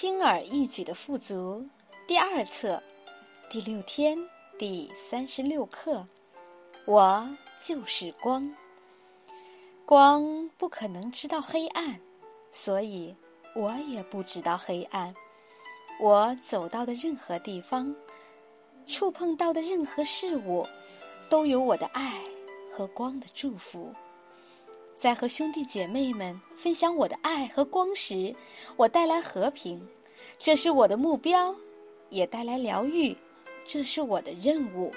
轻而易举的富足第二册第六天第三十六课，我就是光。光不可能知道黑暗，所以我也不知道黑暗。我走到的任何地方，触碰到的任何事物，都有我的爱和光的祝福。在和兄弟姐妹们分享我的爱和光时，我带来和平，这是我的目标；也带来疗愈，这是我的任务。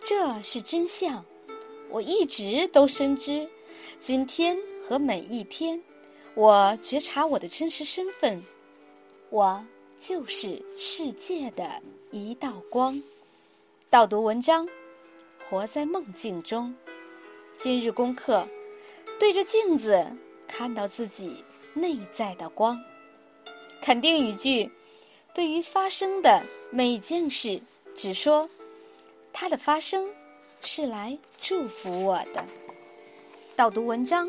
这是真相，我一直都深知。今天和每一天，我觉察我的真实身份，我就是世界的一道光。导读文章：活在梦境中。今日功课。对着镜子，看到自己内在的光。肯定语句：对于发生的每件事，只说它的发生是来祝福我的。导读文章：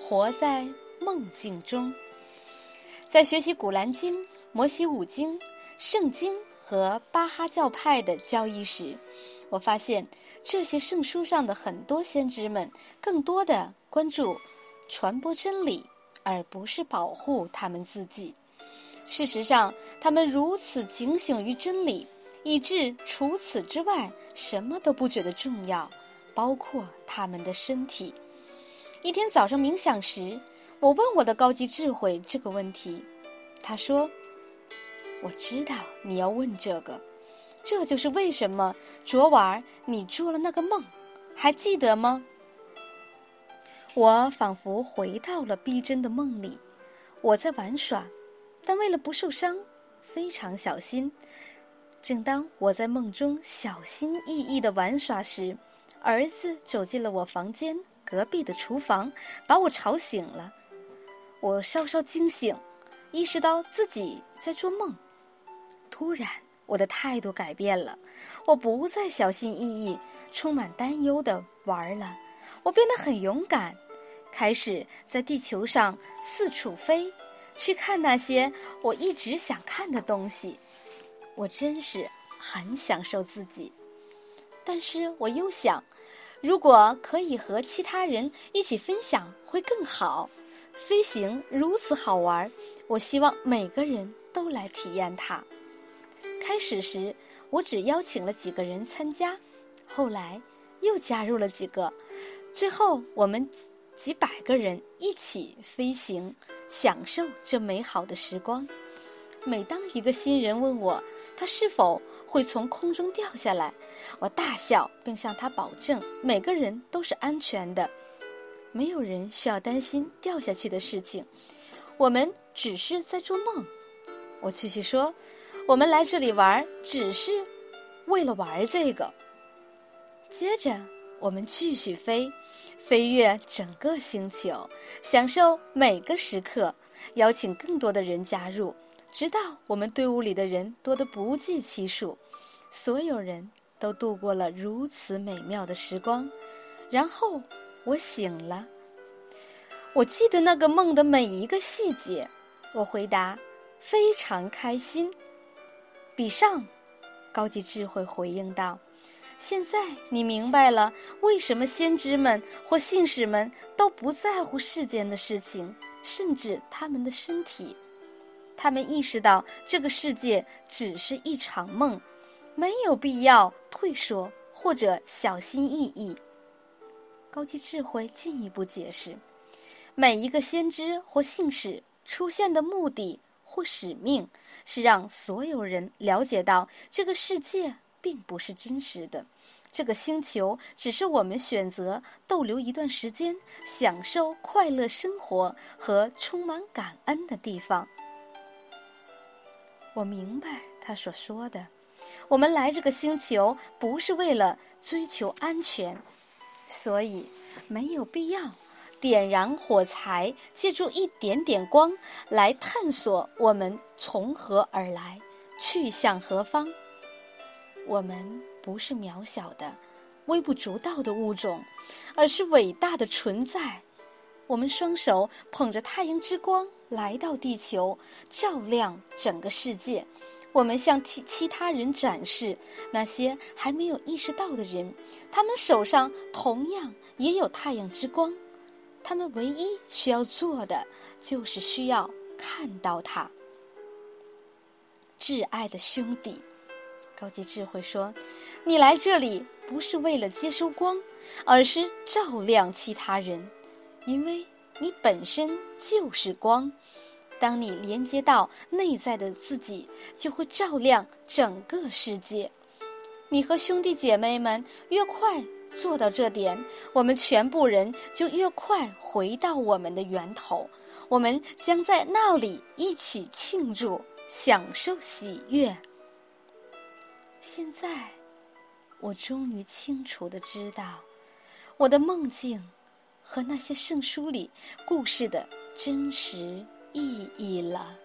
活在梦境中。在学习《古兰经》《摩西五经》《圣经》和巴哈教派的教义时，我发现这些圣书上的很多先知们，更多的。关注传播真理，而不是保护他们自己。事实上，他们如此警醒于真理，以致除此之外什么都不觉得重要，包括他们的身体。一天早上冥想时，我问我的高级智慧这个问题，他说：“我知道你要问这个，这就是为什么昨晚你做了那个梦，还记得吗？”我仿佛回到了逼真的梦里，我在玩耍，但为了不受伤，非常小心。正当我在梦中小心翼翼的玩耍时，儿子走进了我房间隔壁的厨房，把我吵醒了。我稍稍惊醒，意识到自己在做梦。突然，我的态度改变了，我不再小心翼翼、充满担忧的玩了，我变得很勇敢。开始在地球上四处飞，去看那些我一直想看的东西。我真是很享受自己，但是我又想，如果可以和其他人一起分享，会更好。飞行如此好玩，我希望每个人都来体验它。开始时，我只邀请了几个人参加，后来又加入了几个，最后我们。几百个人一起飞行，享受这美好的时光。每当一个新人问我他是否会从空中掉下来，我大笑，并向他保证每个人都是安全的，没有人需要担心掉下去的事情。我们只是在做梦。我继续说，我们来这里玩只是为了玩这个。接着，我们继续飞。飞越整个星球，享受每个时刻，邀请更多的人加入，直到我们队伍里的人多得不计其数。所有人都度过了如此美妙的时光，然后我醒了。我记得那个梦的每一个细节。我回答：非常开心。比上，高级智慧回应道。现在你明白了为什么先知们或信使们都不在乎世间的事情，甚至他们的身体。他们意识到这个世界只是一场梦，没有必要退缩或者小心翼翼。高级智慧进一步解释：每一个先知或信使出现的目的或使命，是让所有人了解到这个世界。并不是真实的，这个星球只是我们选择逗留一段时间、享受快乐生活和充满感恩的地方。我明白他所说的，我们来这个星球不是为了追求安全，所以没有必要点燃火柴，借助一点点光来探索我们从何而来，去向何方。我们不是渺小的、微不足道的物种，而是伟大的存在。我们双手捧着太阳之光来到地球，照亮整个世界。我们向其其他人展示那些还没有意识到的人，他们手上同样也有太阳之光。他们唯一需要做的，就是需要看到它。挚爱的兄弟，高级智慧说：“你来这里不是为了接收光，而是照亮其他人，因为你本身就是光。当你连接到内在的自己，就会照亮整个世界。你和兄弟姐妹们越快做到这点，我们全部人就越快回到我们的源头。我们将在那里一起庆祝。”享受喜悦。现在，我终于清楚的知道，我的梦境和那些圣书里故事的真实意义了。